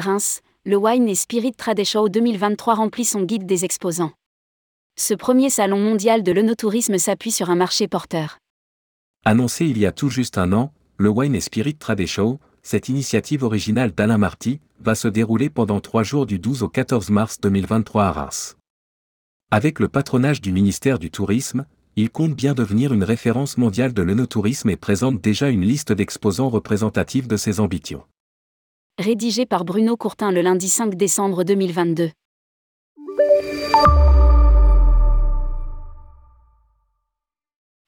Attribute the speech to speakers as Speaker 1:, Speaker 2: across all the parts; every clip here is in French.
Speaker 1: Reims, le Wine et Spirit Trade Show 2023 remplit son guide des exposants. Ce premier salon mondial de l'œnotourisme s'appuie sur un marché porteur.
Speaker 2: Annoncé il y a tout juste un an, le Wine et Spirit Trade Show, cette initiative originale d'Alain Marty, va se dérouler pendant trois jours du 12 au 14 mars 2023 à Reims. Avec le patronage du ministère du Tourisme, il compte bien devenir une référence mondiale de l'œnotourisme et présente déjà une liste d'exposants représentatifs de ses ambitions
Speaker 1: rédigé par Bruno Courtin le lundi 5 décembre 2022.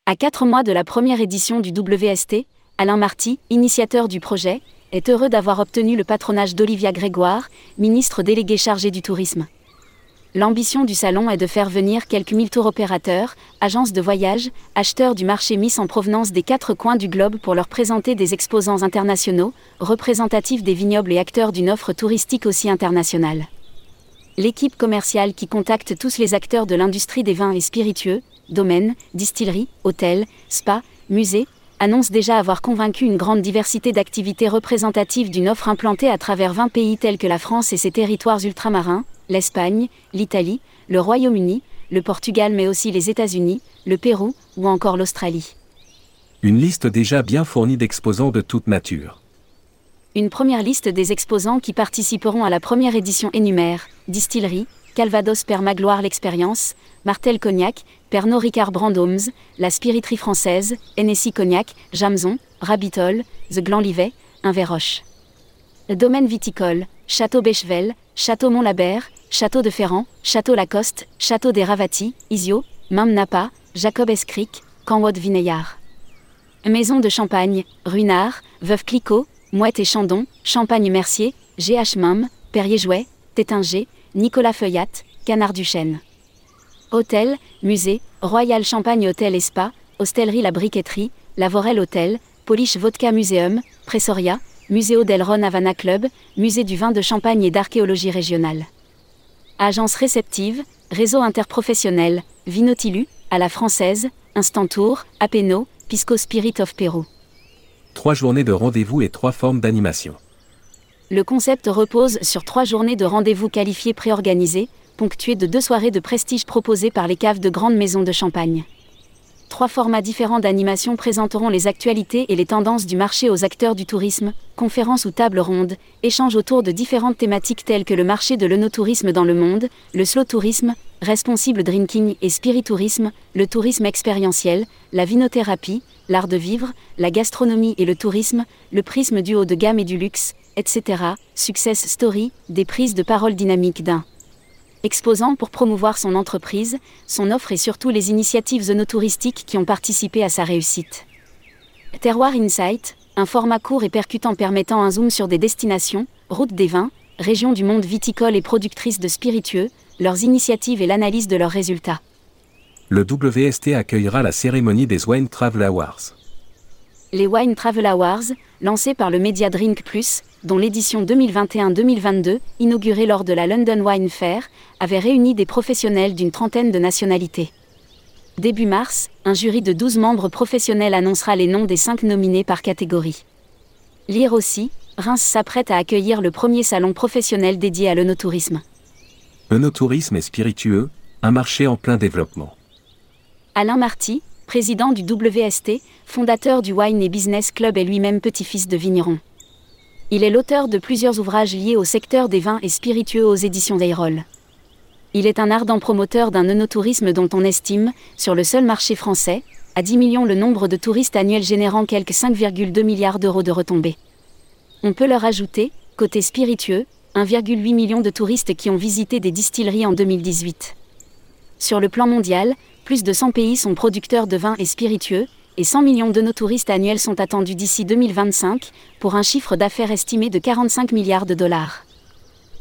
Speaker 1: À quatre mois de la première édition du WST, Alain Marty, initiateur du projet, est heureux d'avoir obtenu le patronage d'Olivia Grégoire, ministre déléguée chargée du tourisme. L'ambition du salon est de faire venir quelques mille tours opérateurs, agences de voyage, acheteurs du marché Miss en provenance des quatre coins du globe pour leur présenter des exposants internationaux, représentatifs des vignobles et acteurs d'une offre touristique aussi internationale. L'équipe commerciale qui contacte tous les acteurs de l'industrie des vins et spiritueux, domaines, distilleries, hôtels, spas, musées, annonce déjà avoir convaincu une grande diversité d'activités représentatives d'une offre implantée à travers 20 pays tels que la France et ses territoires ultramarins, l'Espagne, l'Italie, le Royaume-Uni, le Portugal mais aussi les États-Unis, le Pérou ou encore l'Australie.
Speaker 2: Une liste déjà bien fournie d'exposants de toute nature.
Speaker 1: Une première liste des exposants qui participeront à la première édition énumère Distillerie, Calvados Père Magloire l'Expérience, Martel Cognac, Pernod Ricard Brandhomes, La Spiriterie Française, Hennessy Cognac, Jamson, Rabitol, The Glanlivet, Inverroche. Domaine viticole, Château Bechevel, Château Mont-Labert, Château de Ferrand, Château Lacoste, Château des Ravati, Isio, Mam Napa, Jacob Escric, Canwod Vineillard. Maison de Champagne, Ruinard, Veuve Clicquot, Mouette et Chandon, Champagne-Mercier, GH Mam, Perrier-Jouet, Tétinger, Nicolas Feuillat, Canard du Chêne. Hôtel, musée, Royal Champagne Hôtel et Spa, Hostellerie La Briqueterie, Lavorel Hôtel, Polish Vodka Museum, Pressoria, Museo del Ron Havana Club, Musée du vin de Champagne et d'archéologie régionale. Agence réceptive, réseau interprofessionnel, Vinotilu, à la française, Instant Tour, Apeno, Pisco Spirit of Peru.
Speaker 2: Trois journées de rendez-vous et trois formes d'animation.
Speaker 1: Le concept repose sur trois journées de rendez-vous qualifiés préorganisés, ponctuées de deux soirées de prestige proposées par les caves de grandes maisons de champagne trois formats différents d'animation présenteront les actualités et les tendances du marché aux acteurs du tourisme, conférences ou tables rondes, échanges autour de différentes thématiques telles que le marché de l'œnotourisme dans le monde, le slow tourisme, responsible drinking et spiritourisme, le tourisme expérientiel, la vinothérapie, l'art de vivre, la gastronomie et le tourisme, le prisme du haut de gamme et du luxe, etc. Success story, des prises de parole dynamiques d'un exposant pour promouvoir son entreprise, son offre et surtout les initiatives zoonotouristiques qui ont participé à sa réussite. Terroir Insight, un format court et percutant permettant un zoom sur des destinations, routes des vins, régions du monde viticole et productrices de spiritueux, leurs initiatives et l'analyse de leurs résultats.
Speaker 2: Le WST accueillera la cérémonie des Wine Travel Awards.
Speaker 1: Les Wine Travel Awards, lancés par le Media Drink Plus, dont l'édition 2021-2022, inaugurée lors de la London Wine Fair, avait réuni des professionnels d'une trentaine de nationalités. Début mars, un jury de 12 membres professionnels annoncera les noms des 5 nominés par catégorie. Lire aussi, Reims s'apprête à accueillir le premier salon professionnel dédié à l'œnotourisme.
Speaker 2: L'œnotourisme est spiritueux, un marché en plein développement.
Speaker 1: Alain Marty, président du WST, fondateur du Wine et Business Club et lui-même petit-fils de vigneron. Il est l'auteur de plusieurs ouvrages liés au secteur des vins et spiritueux aux éditions Eyrol. Il est un ardent promoteur d'un œnotourisme dont on estime, sur le seul marché français, à 10 millions le nombre de touristes annuels générant quelques 5,2 milliards d'euros de retombées. On peut leur ajouter, côté spiritueux, 1,8 million de touristes qui ont visité des distilleries en 2018. Sur le plan mondial, plus de 100 pays sont producteurs de vins et spiritueux, et 100 millions de nos touristes annuels sont attendus d'ici 2025, pour un chiffre d'affaires estimé de 45 milliards de dollars.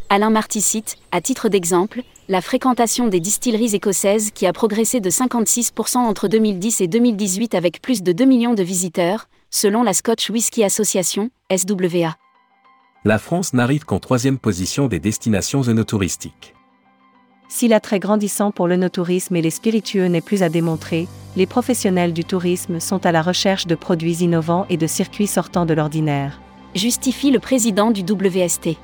Speaker 1: Alain Marty cite, à titre d'exemple, la fréquentation des distilleries écossaises qui a progressé de 56% entre 2010 et 2018 avec plus de 2 millions de visiteurs, selon la Scotch Whisky Association, SWA.
Speaker 2: La France n'arrive qu'en troisième position des destinations œnotouristiques.
Speaker 3: Si l'attrait grandissant pour l'œnotourisme et les spiritueux n'est plus à démontrer, les professionnels du tourisme sont à la recherche de produits innovants et de circuits sortant de l'ordinaire.
Speaker 1: Justifie le président du WST.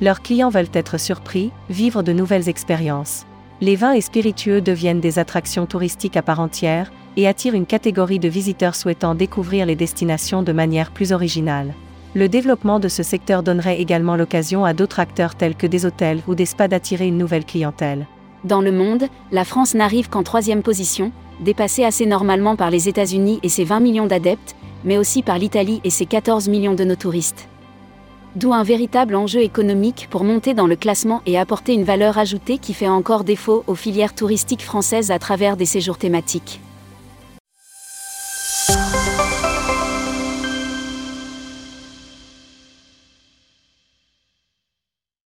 Speaker 3: Leurs clients veulent être surpris, vivre de nouvelles expériences. Les vins et spiritueux deviennent des attractions touristiques à part entière et attirent une catégorie de visiteurs souhaitant découvrir les destinations de manière plus originale. Le développement de ce secteur donnerait également l'occasion à d'autres acteurs tels que des hôtels ou des spas d'attirer une nouvelle clientèle.
Speaker 1: Dans le monde, la France n'arrive qu'en troisième position, dépassée assez normalement par les États-Unis et ses 20 millions d'adeptes, mais aussi par l'Italie et ses 14 millions de nos touristes. D'où un véritable enjeu économique pour monter dans le classement et apporter une valeur ajoutée qui fait encore défaut aux filières touristiques françaises à travers des séjours thématiques.